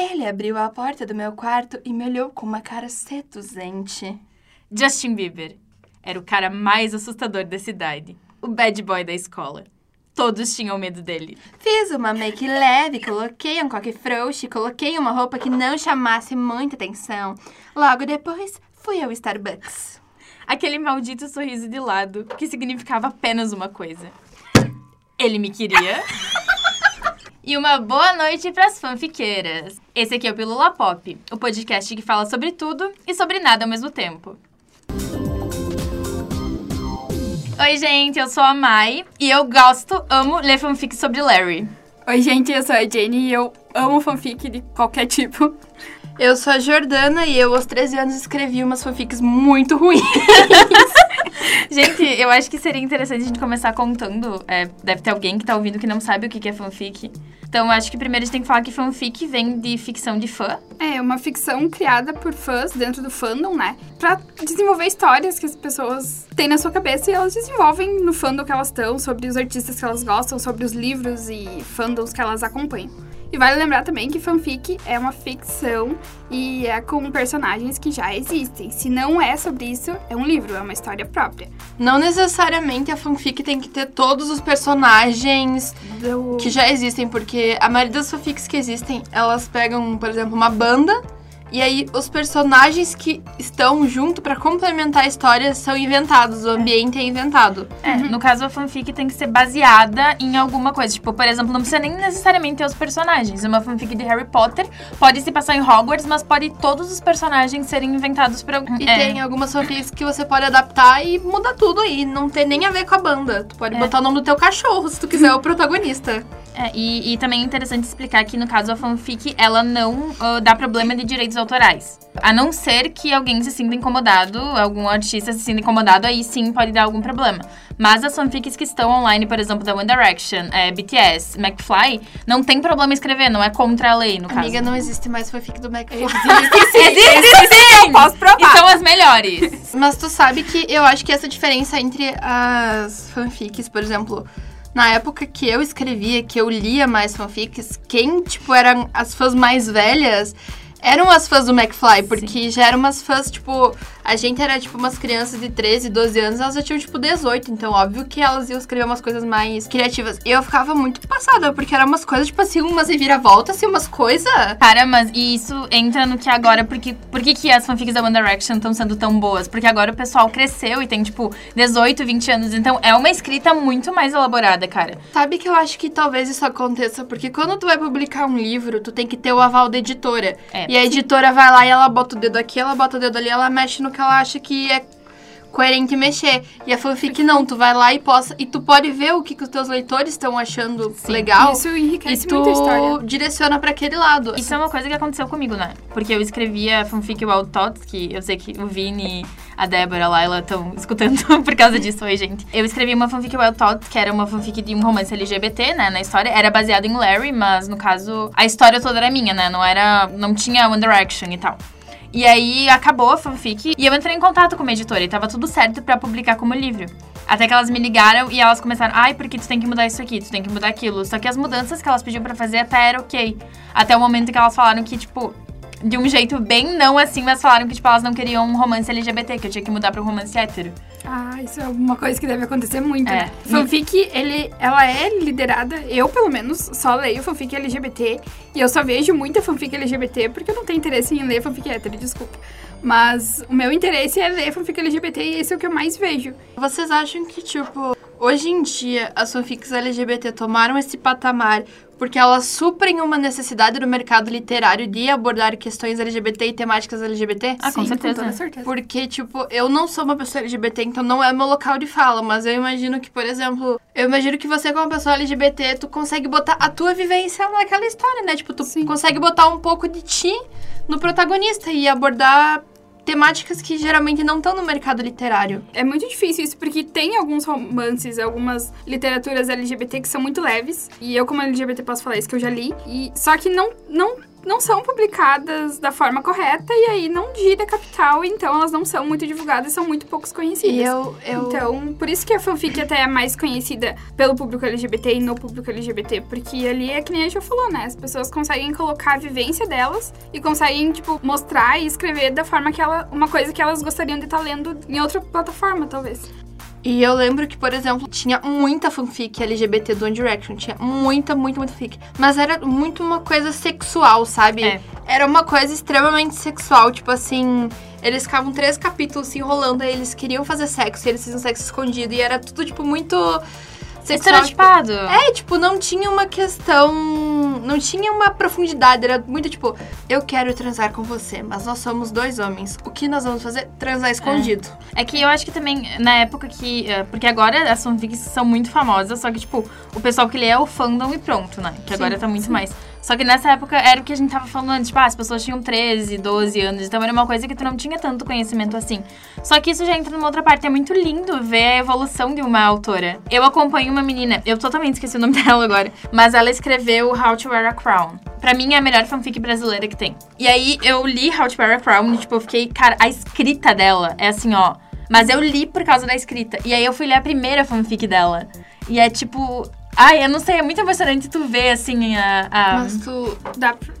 Ele abriu a porta do meu quarto e me olhou com uma cara seduzente. Justin Bieber era o cara mais assustador da cidade, o bad boy da escola. Todos tinham medo dele. Fiz uma make leve, coloquei um coque frouxo, coloquei uma roupa que não chamasse muita atenção. Logo depois, fui ao Starbucks. Aquele maldito sorriso de lado, que significava apenas uma coisa. Ele me queria. e uma boa noite pras fanfiqueiras. Esse aqui é o Pílula Pop, o podcast que fala sobre tudo e sobre nada ao mesmo tempo. Oi, gente, eu sou a Mai e eu gosto, amo ler fanfic sobre Larry. Oi, gente, eu sou a Jenny e eu amo fanfic de qualquer tipo. Eu sou a Jordana e eu, aos 13 anos, escrevi umas fanfics muito ruins. Gente, eu acho que seria interessante a gente começar contando. é, deve ter alguém que tá ouvindo que não sabe o que é fanfic. Então, eu acho que primeiro a gente tem que falar que fanfic vem de ficção de fã. É uma ficção criada por fãs dentro do fandom, né? Pra desenvolver histórias que as pessoas têm na sua cabeça e elas desenvolvem no fandom que elas estão, sobre os artistas que elas gostam, sobre os livros e fandoms que elas acompanham. E vale lembrar também que fanfic é uma ficção e é com personagens que já existem. Se não é sobre isso, é um livro, é uma história própria. Não necessariamente a fanfic tem que ter todos os personagens Do... que já existem, porque a maioria das fanfics que existem, elas pegam, por exemplo, uma banda e aí os personagens que estão junto pra complementar a história são inventados, o ambiente é inventado. É, no caso, a fanfic tem que ser baseada em alguma coisa. Tipo, por exemplo, não precisa nem necessariamente ter os personagens. Uma fanfic de Harry Potter pode se passar em Hogwarts, mas pode todos os personagens serem inventados por algum. E é. tem algumas fanfics que você pode adaptar e mudar tudo aí, não tem nem a ver com a banda. Tu pode É. botar o nome do teu cachorro, se tu quiser o protagonista. É, e, e também é interessante explicar que, no caso, a fanfic, ela não ah, dá problema de direitos autorais. A não ser que alguém se sinta incomodado, algum artista se sinta incomodado, aí sim pode dar algum problema. Mas as fanfics que estão online, por exemplo, da One Direction, é, BTS, McFly, não tem problema escrever, não é contra a lei, no caso. Amiga, não existe mais fanfic do McFly. Existe sim! Eu posso provar. E são as melhores. Mas tu sabe que eu acho que essa diferença entre as fanfics, por exemplo, na época que eu escrevia, que eu lia mais fanfics, quem, tipo, eram as fãs mais velhas eram as fãs do McFly, porque já eram umas fãs, tipo, a gente era, tipo, umas crianças de 13, 12 anos, elas já tinham, tipo, 18, então óbvio que elas iam escrever umas coisas mais criativas. E eu ficava muito passada, porque eram umas coisas, tipo assim, umas reviravoltas, assim, umas coisas... Cara, mas e isso entra no que agora, porque por que, que as fanfics da One Direction estão sendo tão boas? Porque agora o pessoal cresceu e tem, tipo, 18, 20 anos. Então é uma escrita muito mais elaborada, cara. Sabe que eu acho que talvez isso aconteça, porque quando tu vai publicar um livro, tu tem que ter o aval da editora. É. E a editora vai lá e ela bota o dedo aqui, ela bota o dedo ali, ela mexe no que ela acha que é coerente mexer. E a fanfic não, tu vai lá e posta, e tu pode ver o que, que os teus leitores estão achando legal. Isso E enriquece muito a história. tu direciona pra aquele lado. Isso é uma coisa que aconteceu comigo, né? Porque eu escrevia a fanfic Wild Thoughts, que eu sei que o Vini, a Débora, a Laila estão escutando por causa disso. Oi, gente. Eu escrevi uma fanfic Wild Thoughts, que era uma fanfic de um romance LGBT, né? Na história. Era baseado em Larry, mas no caso, a história toda era minha, né? Não era. Não tinha One Direction e tal. E aí acabou a fanfic e eu entrei em contato com uma editora e tava tudo certo pra publicar como livro. Até que elas me ligaram e elas começaram, ai, porque tu tem que mudar isso aqui, tu tem que mudar aquilo. Só que as mudanças que elas pediam pra fazer até era ok. Até o momento que elas falaram que, tipo, de um jeito bem não assim, mas falaram que, tipo, elas não queriam um romance LGBT, que eu tinha que mudar pra um romance hétero. Ah, isso é uma coisa que deve acontecer muito, É. né? Fanfic, ele, ela é liderada, eu pelo menos só leio fanfic LGBT e eu só vejo muita fanfic LGBT porque eu não tenho interesse em ler fanfic hétero, desculpa. Mas o meu interesse é ler fanfic LGBT e esse é o que eu mais vejo. Vocês acham que, tipo, hoje em dia as fanfics LGBT tomaram esse patamar porque elas suprem uma necessidade do mercado literário de abordar questões LGBT e temáticas LGBT? Ah, com Sim, certeza. Com toda certeza. Porque, tipo, eu não sou uma pessoa LGBT, então não é meu local de fala, mas eu imagino que, por exemplo, eu imagino que você, como pessoa LGBT, tu consegue botar a tua vivência naquela história, né? Tipo, tu Sim. consegue botar um pouco de ti no protagonista e abordar temáticas que geralmente não estão no mercado literário. É muito difícil isso, porque tem alguns romances, algumas literaturas LGBT que são muito leves. E eu, como LGBT, posso falar isso que eu já li. E, só que não, não não são publicadas da forma correta e aí não gira capital, então elas não são muito divulgadas, são muito poucos conhecidas. E eu, eu... Então, por isso que a fanfic até é mais conhecida pelo público LGBT e no público LGBT, porque ali é que nem a já falou, né? As pessoas conseguem colocar a vivência delas e conseguem, tipo, mostrar e escrever da forma que ela. uma coisa que elas gostariam de estar lendo em outra plataforma, talvez. E eu lembro que, por exemplo, tinha muita fanfic LGBT do One Direction. Tinha muita, muita, muita fanfic. Mas era muito uma coisa sexual, sabe? É. Era uma coisa extremamente sexual. Tipo assim, eles ficavam três capítulos se enrolando, aí eles queriam fazer sexo, e eles faziam sexo escondido. E era tudo, tipo, muito. Tipo, Estereotipado. é, tipo, não tinha uma questão. Não tinha uma profundidade. Era muito tipo, eu quero transar com você, mas nós somos dois homens. O que nós vamos fazer? Transar escondido. É que eu acho que também, na época que. eh, Porque agora as fanfics são muito famosas, só que, tipo, o pessoal que lê é o fandom e pronto, né? Que agora tá muito mais. Só que nessa época era o que a gente tava falando tipo, ah, as pessoas tinham 13, 12 anos, então era uma coisa que tu não tinha tanto conhecimento assim. Só que isso já entra numa outra parte, é muito lindo ver a evolução de uma autora. Eu acompanho uma menina, eu totalmente esqueci o nome dela agora, mas ela escreveu How to Wear a Crown. Pra mim é a melhor fanfic brasileira que tem. E aí eu li How to Wear a Crown e, tipo, eu fiquei, cara, a escrita dela é assim, ó. Mas eu li por causa da escrita. E aí eu fui ler a primeira fanfic dela. E é tipo. Ai, eu não sei, é muito emocionante tu ver, assim, a. a- Mas tu. Dá pra.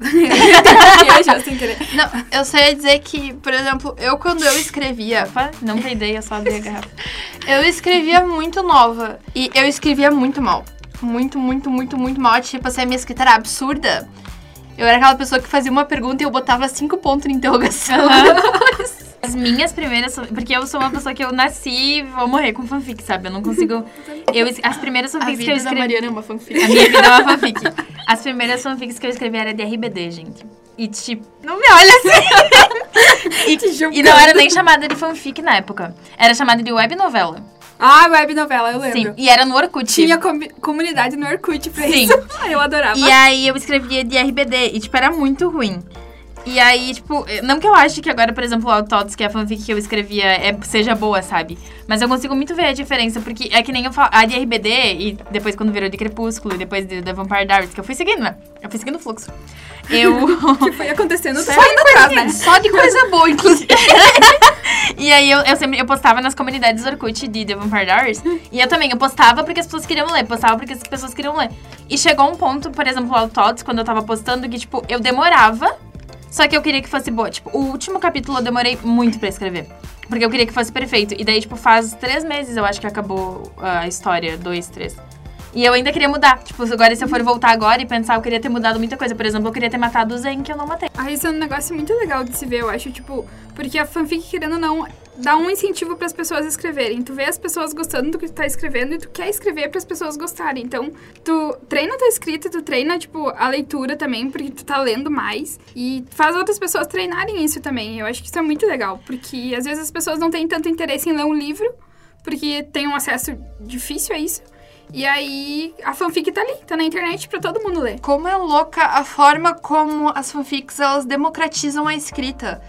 Não, eu só ia dizer que, por exemplo, eu quando eu escrevia, Opa, não tem ideia, só abri a garrafa. eu escrevia muito nova. E eu escrevia muito mal. Muito, muito, muito, muito mal. Tipo assim, a minha escrita era absurda. Eu era aquela pessoa que fazia uma pergunta e eu botava cinco pontos de interrogação. As minhas primeiras. Porque eu sou uma pessoa que eu nasci e vou morrer com fanfic, sabe? Eu não consigo. Eu, as primeiras A fanfics que eu escrevi. Mariana é uma fanfic. A minha vida é uma fanfic. As primeiras fanfics que eu escrevi era de RBD, gente. E tipo, não me olha assim. e, e não era nem chamada de fanfic na época. Era chamada de web novela. Ah, web novela, eu lembro. Sim. E era no Orkut. Tinha comi- comunidade no Orkut pra Sim. isso. Eu adorava. E aí eu escrevia de RBD. E, tipo, era muito ruim. E aí, tipo, não que eu ache que agora, por exemplo, o Autots, que é a fanfic que eu escrevia, é, seja boa, sabe? Mas eu consigo muito ver a diferença, porque é que nem eu falo, a de RBD, e depois quando virou de Crepúsculo, e depois de, da Vampire Diaries, que eu fui seguindo, né? Eu fui seguindo o fluxo. Eu. que foi acontecendo Só de atrás, né? coisa, só de coisa boa, inclusive. E aí eu, eu sempre eu postava nas comunidades Orkut de The Vampire Diaries. e eu também, eu postava porque as pessoas queriam ler, postava porque as pessoas queriam ler. E chegou um ponto, por exemplo, ao Tots, quando eu tava postando, que, tipo, eu demorava, só que eu queria que fosse boa. Tipo, o último capítulo eu demorei muito pra escrever. Porque eu queria que fosse perfeito. E daí, tipo, faz três meses eu acho que acabou a história, dois, três. E eu ainda queria mudar. Tipo, agora se eu for voltar agora e pensar, eu queria ter mudado muita coisa. Por exemplo, eu queria ter matado o Zen, que eu não matei. Ah, isso é um negócio muito legal de se ver, eu acho, tipo, porque a fanfic, querendo ou não, dá um incentivo pras pessoas escreverem. Tu vê as pessoas gostando do que tu tá escrevendo e tu quer escrever pras pessoas gostarem. Então, tu treina a tua escrita, tu treina, tipo, a leitura também, porque tu tá lendo mais. E faz outras pessoas treinarem isso também. Eu acho que isso é muito legal, porque às vezes as pessoas não têm tanto interesse em ler um livro, porque tem um acesso difícil a isso. E aí, a fanfic tá ali, tá na internet pra todo mundo ler. Como é louca a forma como as fanfics elas democratizam a escrita.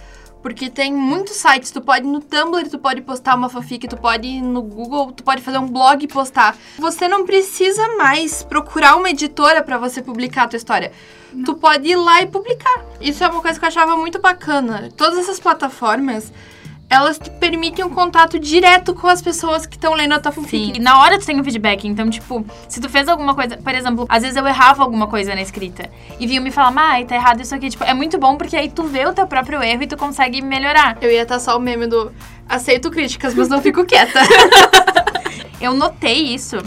Porque tem muitos sites, tu pode ir no Tumblr, tu pode postar uma fanfic, tu pode ir no Google, tu pode fazer um blog e postar. Você não precisa mais procurar uma editora pra você publicar a tua história. Tu pode ir lá e publicar. Isso é uma coisa que eu achava muito bacana. Todas essas plataformas, elas te permitem um contato direto com as pessoas que estão lendo a tua fanfic. E na hora tu tem um feedback. Então, tipo, se tu fez alguma coisa. Por exemplo, às vezes eu errava alguma coisa na escrita. E vinham me falar, ai, tá errado isso aqui. Tipo, é muito bom porque aí tu vê o teu próprio erro e tu consegue melhorar. Eu ia estar só o meme do aceito críticas, mas não fico quieta. Eu notei isso.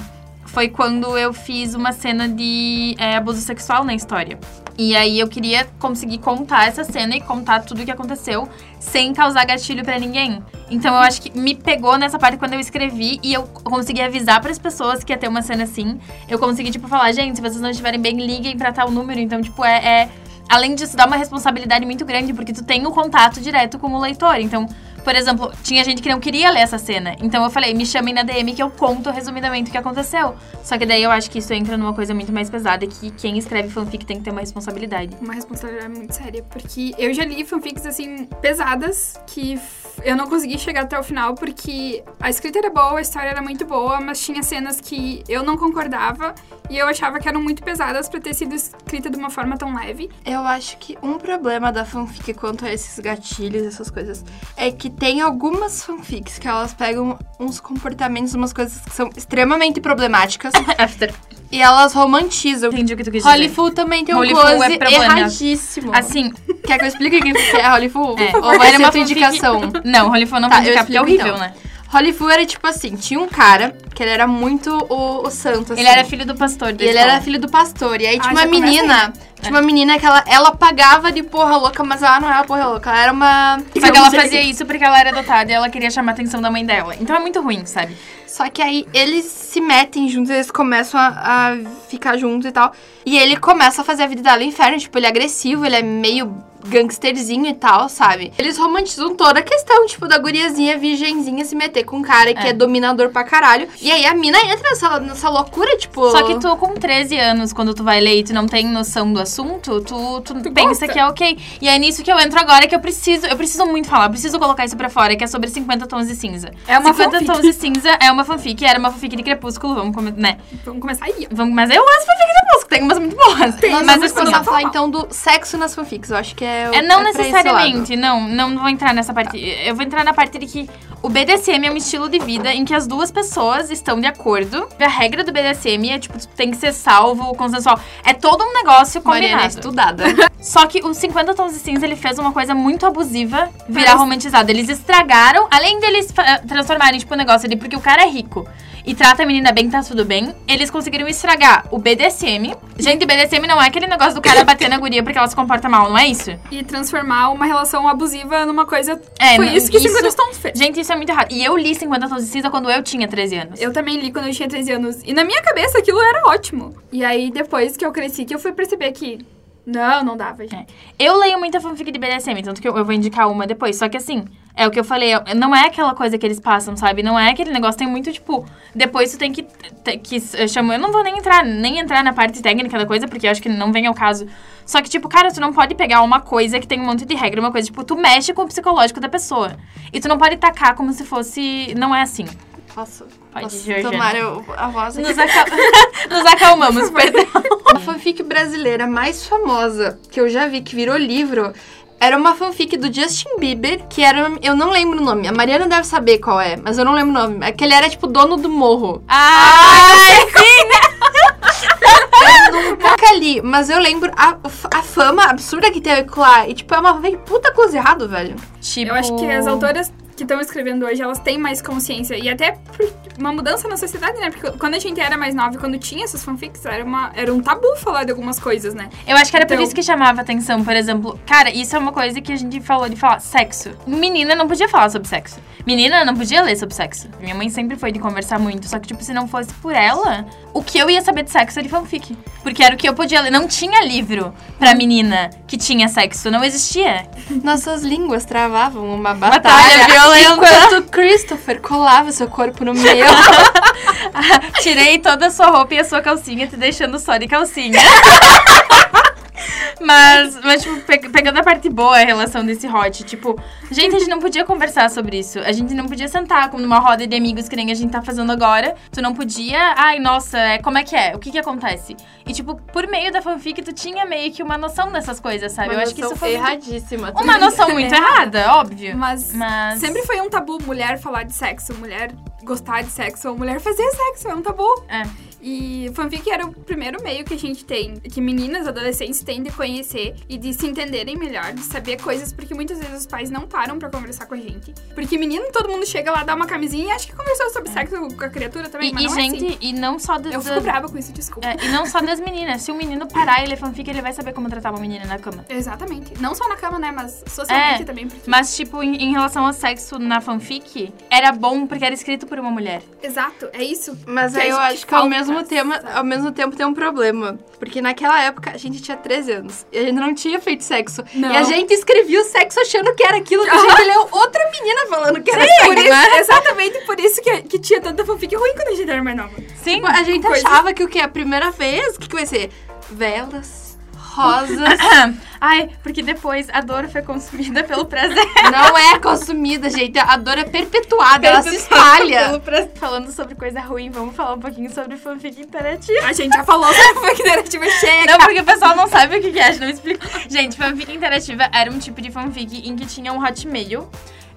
Foi quando eu fiz uma cena de é, abuso sexual na história. E aí eu queria conseguir contar essa cena e contar tudo o que aconteceu sem causar gatilho pra ninguém. Então eu acho que me pegou nessa parte quando eu escrevi e eu consegui avisar pras pessoas que ia ter uma cena assim. Eu consegui, tipo, falar, gente, se vocês não estiverem bem, liguem pra tal número. Então, tipo, é. é- Além disso, dá uma responsabilidade muito grande, porque tu tem o contato direto com o leitor. Então, por exemplo, tinha gente que não queria ler essa cena. Então eu falei, me chamem na DM que eu conto resumidamente o que aconteceu. Só que daí eu acho que isso entra numa coisa muito mais pesada, que quem escreve fanfic tem que ter uma responsabilidade. uma responsabilidade muito séria, porque eu já li fanfics assim pesadas que eu não consegui chegar até o final porque a escrita era boa, a história era muito boa, mas tinha cenas que eu não concordava e eu achava que eram muito pesadas pra ter sido escrita de uma forma tão leve. Eu acho que um problema da fanfic quanto a esses gatilhos, essas coisas, é que tem algumas fanfics que elas pegam uns comportamentos, umas coisas que são extremamente problemáticas After. e elas romantizam. Entendi o que tu quis dizer. Hollywood também tem um Holyfool close é erradíssimo. Assim, Quer que eu explique o que é Hollywood? É. Ou vai Era ser uma tua fanfic- indicação? não, Hollyfool não Tá, eu indicar porque é horrível, então. né? Hollywood era tipo assim, tinha um cara que ele era muito o, o santo, assim. Ele era filho do pastor E ele era filho do pastor. E aí tinha Ah, uma já começa menina. Tinha uma menina que ela, ela pagava de porra louca, mas ela não era porra louca. Ela era uma. Só que ela fazia isso porque ela era adotada e ela queria chamar a atenção da mãe dela. Então é muito ruim, sabe? Só que aí eles se metem juntos, eles começam a, a ficar juntos e tal. E ele começa a fazer a vida dela no inferno. Tipo, ele é agressivo, ele é meio gangsterzinho e tal, sabe? Eles romantizam toda a questão, tipo, da guriazinha virgenzinha se meter com um cara que É. é dominador pra caralho. E aí a mina entra nessa, nessa loucura, tipo. Só que tu, com 13 anos, quando tu vai ler e tu não tem noção do assunto, tu, tu, Tu pensa gosta. que é ok. E é nisso que eu entro agora que eu preciso, eu preciso muito falar, eu preciso colocar isso pra fora, que é sobre 50 tons de cinza. É uma 50 fanfic. tons de cinza é uma fanfic, era uma fanfic de Crepúsculo, vamos comer, né? Vamos começar aí. Vamos, mas eu gosto de fanfic de Crepúsculo, tem umas muito boas. Tem, mas vamos começar ó, a falar então do sexo nas fanfics. Eu acho que é. o- É, não é pra esse necessariamente, não, não vou entrar nessa parte. Eu vou entrar na parte de que o BDSM é um estilo de vida em que as duas pessoas estão de acordo. A regra do BDSM é, tipo, tu tem que ser salvo, consensual. É todo um negócio Mariana é combinado. estudada. Só que os 50 Tons de Cinza, ele fez uma coisa muito abusiva virar romantizado. Eles estragaram, além deles transformarem, tipo, o negócio ali, porque o cara é rico e trata a menina bem, tá tudo bem, eles conseguiram estragar o BDSM. Gente, BDSM não é aquele negócio do cara bater na guria porque ela se comporta mal, não é isso? E transformar uma relação abusiva numa coisa. É, Foi não- isso que isso- 50 Tons fez. Gente, isso é muito errado. E eu li 50 Tons de Cinza quando eu tinha 13 anos. Eu também li quando eu tinha 13 anos. E na minha cabeça aquilo era ótimo. E aí, depois que eu cresci, que eu fui perceber que. Não, não dava, gente. Eu leio muita fanfic de BDSM, tanto que eu, eu vou indicar uma depois. Só que assim, é o que eu falei, é- não é aquela coisa que eles passam, sabe? Não é aquele negócio, tem muito, tipo, depois tu tem que. que eu chamo, eu não vou nem entrar, nem entrar na parte técnica da coisa, porque eu acho que não vem ao caso. Só que, tipo, cara, tu não pode pegar uma coisa que tem um monte de regra, uma coisa, tipo, tu mexe com o psicológico da pessoa. E tu não pode tacar como se fosse. Não é assim. Posso, Pode, posso Georgiana. tomar eu- a voz aqui? Nos, acal... Nos acalmamos, perdão. A fanfic brasileira mais famosa que eu já vi, que virou livro, era uma fanfic do Justin Bieber, que era. Eu não lembro o nome. A Mariana deve saber qual é, mas eu não lembro o nome. É que ele era, tipo, dono do morro. Ai, Nunca li, mas eu lembro a, a fama absurda que teve com lá. E, tipo, é uma puta coisa errado, velho. tipo... Eu acho que as autoras que estão escrevendo hoje, elas têm mais consciência. E até por uma mudança na sociedade, né? Porque quando a gente era mais nova e quando tinha essas fanfics, era, uma, era um tabu falar de algumas coisas, né? Eu acho que era por Então- isso que chamava atenção, por exemplo. Cara, isso é uma coisa que a gente falou de falar sexo. Menina não podia falar sobre sexo. Menina não podia ler sobre sexo. Minha mãe sempre foi de conversar muito. Só que, tipo, se não fosse por ela, o que eu ia saber de sexo era de fanfic. Porque era o que eu podia ler. Não tinha livro pra menina que tinha sexo. Não existia. Nossas línguas travavam uma Batalha batalha, violenta. Enquanto Christopher colava seu corpo no meu. Tirei toda a sua roupa e a sua calcinha, te deixando só de calcinha. Mas, mas tipo, pe- pegando a parte boa, a relação desse hot, tipo, gente, a gente não podia conversar sobre isso. A gente não podia sentar como numa roda de amigos que nem a gente tá fazendo agora. Tu não podia, ai, nossa, é, como é que é? O que que acontece? E, tipo, por meio da fanfic, tu tinha meio que uma noção dessas coisas, sabe? Eu acho que isso foi muito- erradíssima. uma noção muito errada, óbvio. Mas, Mas. sempre foi um tabu mulher falar de sexo, mulher gostar de sexo, ou mulher fazer sexo, é um tabu. É. E fanfic era o primeiro meio que a gente tem, que meninas, adolescentes têm de conhecer e de se entenderem melhor, de saber coisas, porque muitas vezes os pais não param pra conversar com a gente. Porque menino, todo mundo chega lá, dá uma camisinha e acha que conversou sobre sexo com a criatura também, E, mas e, não gente, é assim. e não só das. Eu fico brava com isso, desculpa. É, e não só das meninas. Se o menino parar e ler fanfic, ele vai saber como tratar uma menina na cama. Exatamente. Não só na cama, né, mas socialmente É, também, porque... Mas, tipo, em, em relação ao sexo na fanfic, era bom porque era escrito por uma mulher. Exato, é isso. Mas aí eu acho que que ao falta, mesmo, tema, ao mesmo tempo tem um problema. Porque naquela época a gente tinha 13 anos. E a gente não tinha feito sexo. Não. E a gente escrevia o sexo achando que era aquilo. Que a gente leu outra menina falando que era Por sexo, isso, né? exatamente por isso que, que tinha tanta fanfic ruim quando a gente era mais nova. Sim. Tipo, a gente Coisa- achava que o que? A primeira vez, o que, que vai ser? Velas, rosas. Ai, porque depois a dor foi consumida pelo prazer. Não é consumida, gente. A dor é perpetuada, ela se espalha. Falando sobre coisa ruim, vamos falar um pouquinho sobre fanfic interativa. A gente já falou sobre fanfic interativa, chega. Não, porque o pessoal não sabe o que que é, a gente não explica. Gente, fanfic interativa era um tipo de fanfic em que tinha um hotmail.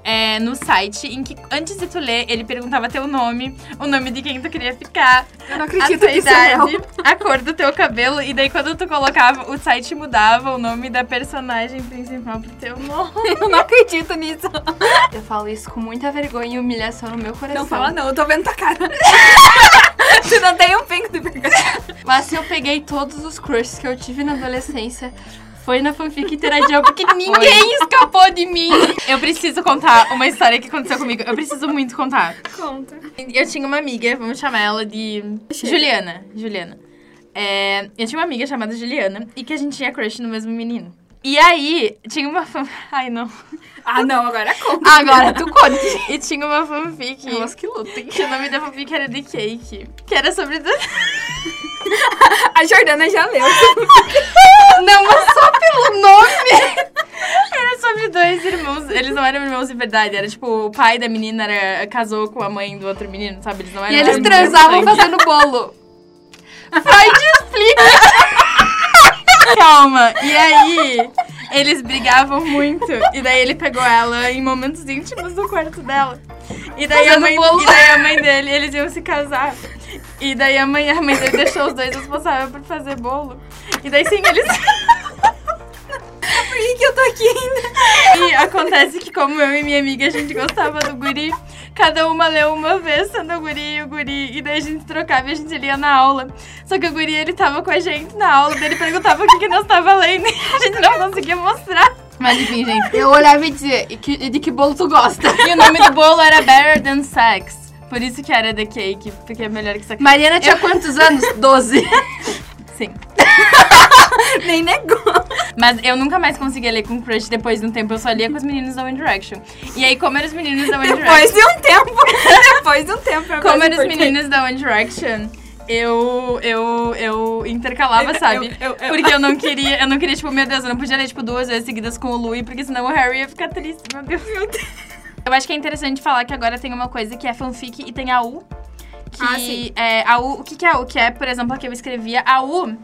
É, no site, em que antes de tu ler, ele perguntava teu nome, o nome de quem tu queria ficar, Eu não a acredito tua que isso é idade, a cor do teu cabelo, e daí quando tu colocava, o site mudava o nome da personagem principal pro teu nome. Eu não acredito nisso. Eu falo isso com muita vergonha e humilhação no meu coração. Não fala não, eu tô vendo tua cara. tu não tem um pingo de vergonha. Mas se eu peguei todos os crushes que eu tive na adolescência, foi na fanfic interativa, porque ninguém escapou de mim. Eu preciso contar uma história que aconteceu comigo. Eu preciso muito contar. Conta. Eu tinha uma amiga, vamos chamar ela de Juliana. Juliana. É, eu tinha uma amiga chamada Juliana e que a gente tinha crush no mesmo menino. E aí, tinha uma fan... Ai, não. Ah, não, agora conta. Agora tu conte. E tinha uma fanfic. Elas que lutem. Que o nome da fanfic era The Cake. Que era sobre... A Jordana já leu. Não, mas só pelo nome. Era sobre dois irmãos. Eles não eram irmãos de verdade. Era tipo, o pai da menina era, casou com a mãe do outro menino, sabe? Eles não eram E eles transavam fazendo bolo. Freud explica. Calma. E aí, eles brigavam muito. E daí ele pegou ela em momentos íntimos no quarto dela. E daí, a mãe, bolo. e daí a mãe dele, eles iam se casar. E daí a mãe, a mãe dele deixou os dois responsáveis por fazer bolo. E daí sim, eles. Por que, que eu tô aqui ainda? E acontece que como eu e minha amiga, a gente gostava do guri, cada uma leu uma vez, sendo o guri e o guri, e daí a gente trocava e a gente lia na aula. Só que o guri, ele tava com a gente na aula, daí ele perguntava o que, que nós tava lendo e a gente não conseguia mostrar. Mas enfim, gente, eu olhava e dizia, e que- e de que bolo tu gosta? E o nome do bolo era Better Than Sex. Por isso que era The Cake, porque é melhor que sex. Mariana tinha quantos anos? Doze. Sim. Nem negou. Mas eu nunca mais conseguia ler com crush depois de um tempo, eu só lia com os meninos da One Direction. E aí, como eram os meninos da One Direction... Depois de um tempo. Depois de um tempo. Como eram os meninos da One Direction, eu, eu, eu intercalava, Eu- sabe? eu- eu- Porque eu não queria, eu não queria, tipo, meu Deus, eu não podia ler, tipo, duas vezes seguidas com o Louis, porque senão o Harry ia ficar triste, meu Deus. Eu acho que é interessante falar que agora tem uma coisa que é fanfic e tem a U. Que Ah, é a U. O que, que é a U? Que é, por exemplo, a que eu escrevia. A U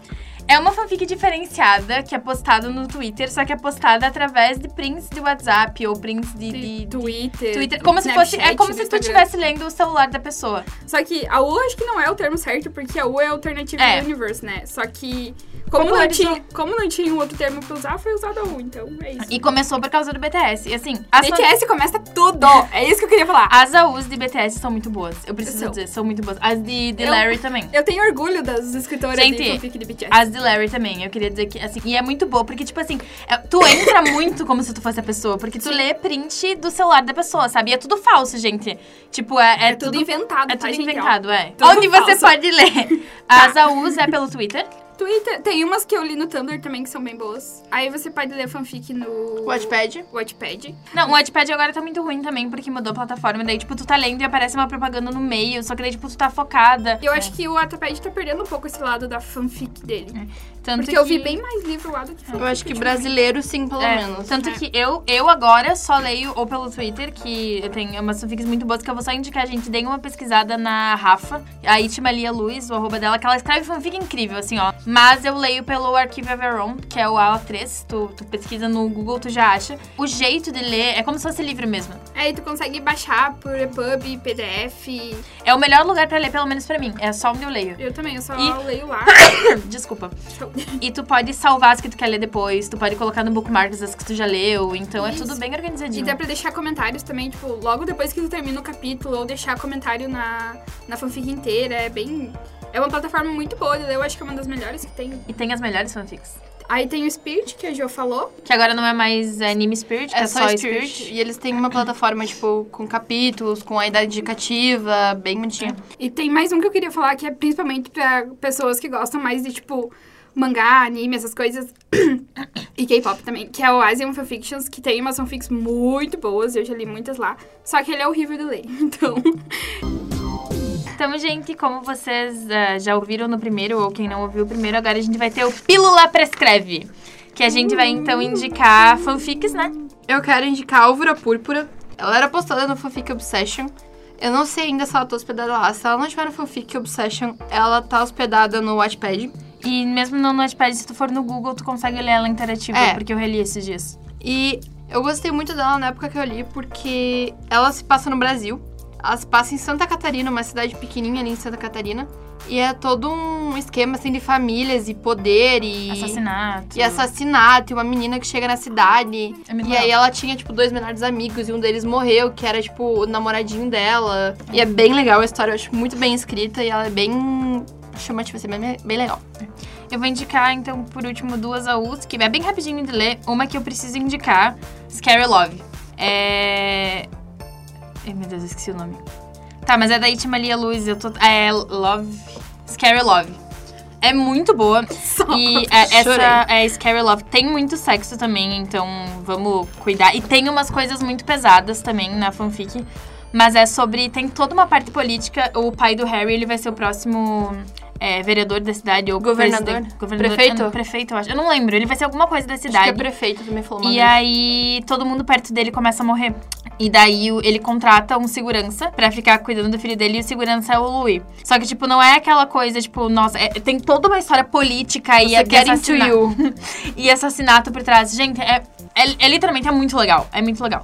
é uma fanfic diferenciada que é postada no Twitter, só que é postada através de prints de WhatsApp ou prints de. de- De Twitter. Twitter. Como se fosse. É como se tu estivesse lendo o celular da pessoa. Só que a U acho que não é o termo certo, porque a U é Alternative É. Universe, né? Só que, como, não tinha, como não tinha um outro termo pra usar, foi usado a U, então é isso. E começou por causa do BTS. E assim, as, fan- BTS começa tudo! É isso que eu queria falar. as AUs de BTS são muito boas. Eu preciso São. dizer, são muito boas. As de, de Eu- Larry também. Eu tenho orgulho das escritoras Gente, de fanfic de BTS. As de Larry também, eu queria dizer que, assim, e é muito boa, porque, tipo assim, é- tu entra muito como se tu fosse a pessoa, porque tu lê print do celular da pessoa, sabe? E é tudo falso, gente. Tipo, é, é, É tudo inventado, É tudo inventado, é. tudo Onde você falso. Tá. pode ler. As AUs é pelo Twitter. Twitter, tem umas que eu li no Tumblr também que são bem boas. Aí você pode ler fanfic no Wattpad. Wattpad. Não, o Wattpad agora tá muito ruim também, porque mudou a plataforma. Daí, tipo, tu tá lendo e aparece uma propaganda no meio, só que daí, tipo, tu tá focada. E eu acho que o Wattpad tá perdendo um pouco esse lado da fanfic dele. Tanto Porque eu que- vi bem mais livro lá do que fanfic. Eu acho que brasileiro, sim, pelo É, menos. Tanto que eu, eu agora só leio ou pelo Twitter, que eu tenho umas fanfics muito boas, que eu vou só indicar, gente, deem uma pesquisada na Rafa, a Itimalia Luz, o arroba dela, que ela escreve fanfic incrível, assim, ó. Mas eu leio pelo Arquivo Everon, que é o AO3, tu, tu pesquisa no Google, tu já acha. O jeito de ler é como se fosse livro mesmo. Aí tu consegue baixar por EPUB, PDF. É o melhor lugar pra ler, pelo menos pra mim. É só onde eu leio. Eu também, eu só E- leio lá. Desculpa. Show. E tu pode salvar as que tu quer ler depois, tu pode colocar no bookmarks as que tu já leu, então é Isso. tudo bem E organizadinho. dá pra deixar comentários também, tipo, logo depois que tu termina o capítulo, ou deixar comentário na, na fanfic inteira. É bem. É uma plataforma muito boa eu acho que é uma das melhores que tem. E tem as melhores fanfics. Aí tem o Spirit, que a Jo falou. Que agora não é mais Anime Spirit, É é, só Spirit. E eles têm uma plataforma, tipo, com capítulos, com a idade indicativa, bem bonitinha. E tem mais um que eu queria falar, que é principalmente pra pessoas que gostam mais de, tipo, mangá, anime, essas coisas. e K-pop também, que é o Asian Fanfictions, que tem umas fanfics muito boas, eu já li muitas lá. Só que ele é horrível de ler, então... Então, gente, como vocês ah, já ouviram no primeiro, ou quem não ouviu o primeiro, agora a gente vai ter o Pílula Prescreve. Que a gente vai então indicar fanfics, né? Eu quero indicar Álvora Púrpura. Ela era postada no Fanfic Obsession. Eu não sei ainda se ela tá hospedada lá. Se ela não tiver no Fanfic Obsession, ela tá hospedada no Wattpad. E mesmo no Notepad, se tu for no Google, tu consegue ler ela interativa, É. porque eu reli esses dias. E eu gostei muito dela na época que eu li, porque ela se passa no Brasil. Ela se passa em Santa Catarina, uma cidade pequenininha ali em Santa Catarina. E é todo um esquema, assim, de famílias e poder e... Assassinato. E assassinato, e uma menina que chega na cidade. É e legal. aí ela tinha, tipo, dois melhores amigos, e um deles morreu, que era, tipo, o namoradinho dela. E é bem legal a história, eu acho muito bem escrita e ela é bem chamativa, assim, bem, bem legal. Eu vou indicar, então, por último, duas AUs, que é bem rapidinho de ler. Uma que eu preciso indicar, Scary Love. É... Ai, meu Deus, eu esqueci o nome. Tá, mas é da Itimalia Luz, eu tô... É Love... Scary Love. É muito boa. E é, essa é Scary Love. Tem muito sexo também, então vamos cuidar. E tem umas coisas muito pesadas também na fanfic. Mas é sobre. Tem toda uma parte política. O pai do Harry, ele vai ser o próximo é, vereador da cidade. Ou Governador? governador Prefeito? Ah, prefeito, eu acho. Eu não lembro. Ele vai ser alguma coisa da Acho que cidade. a prefeita também falou uma E vez. aí, todo mundo perto dele começa a morrer. E daí, ele contrata um segurança pra ficar cuidando do filho dele. E o segurança é o Louis. Só que, tipo, não é aquela coisa, tipo, nossa... é- tem toda uma história política e, é assassina- you. e assassinato por trás. Gente, é, é, é literalmente é muito legal. É muito legal.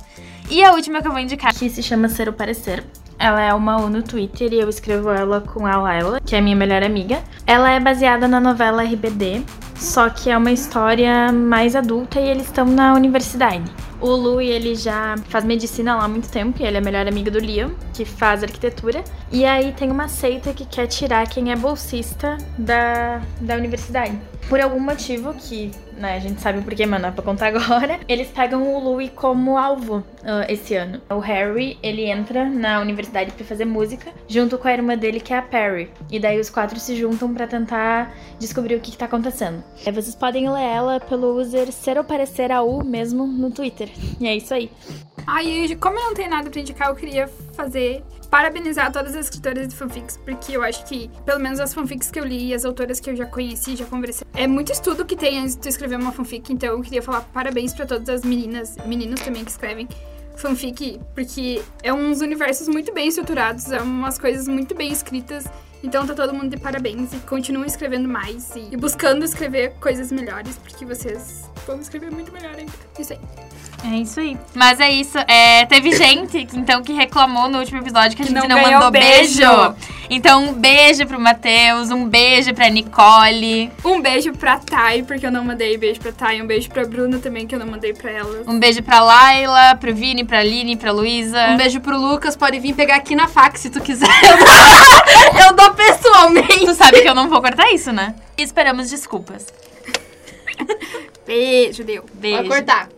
E a última que eu vou indicar, que se chama Ser o Parecer. Ela é uma U no Twitter e eu escrevo ela com a Laila, que é minha melhor amiga. Ela é baseada na novela RBD, só que é uma história mais adulta e eles estão na universidade. O Louis, ele já faz medicina lá há muito tempo e ele é melhor amigo do Liam, que faz arquitetura. E aí tem uma seita que quer tirar quem é bolsista da, da universidade. Por algum motivo que, né, a gente sabe por que, mas não é pra contar agora, eles pegam o Louis como alvo ah, esse ano. O Harry, ele entra na universidade pra fazer música, junto com a irmã dele, que é a Perry. E daí os quatro se juntam pra tentar descobrir o que, que tá acontecendo. É, vocês podem ler ela pelo user Ser ou Parecer AU mesmo no Twitter. E é isso aí. Aí, como eu não tenho nada pra indicar, eu queria fazer. Parabenizar todas as escritoras de fanfics, porque eu acho que, pelo menos as fanfics que eu li e as autoras que eu já conheci, já conversei, é muito estudo que tem antes de escrever uma fanfic, então eu queria falar parabéns pra todas as meninas, meninos também que escrevem fanfic, porque é uns universos muito bem estruturados, é umas coisas muito bem escritas, então tá todo mundo de parabéns e continuem escrevendo mais e, e buscando escrever coisas melhores, porque vocês vão escrever muito melhor ainda. Isso aí. É isso aí. Mas é isso. É, teve gente que, então que reclamou no último episódio que a Que gente não não, mandou beijo. beijo. Então, um beijo pro Matheus, um beijo pra Nicole, Um beijo pra Thay, porque eu não mandei beijo pra Thay. Um beijo pra Bruna também, que eu não mandei pra ela. um beijo pra Laila, pro Vini, pra Aline, pra Luísa. Um beijo pro Lucas, pode vir pegar aqui na fax se tu quiser. eu dou pessoalmente. Tu sabe que eu não vou cortar isso, né? E esperamos desculpas. Beijo, deu. Beijo. Vai cortar.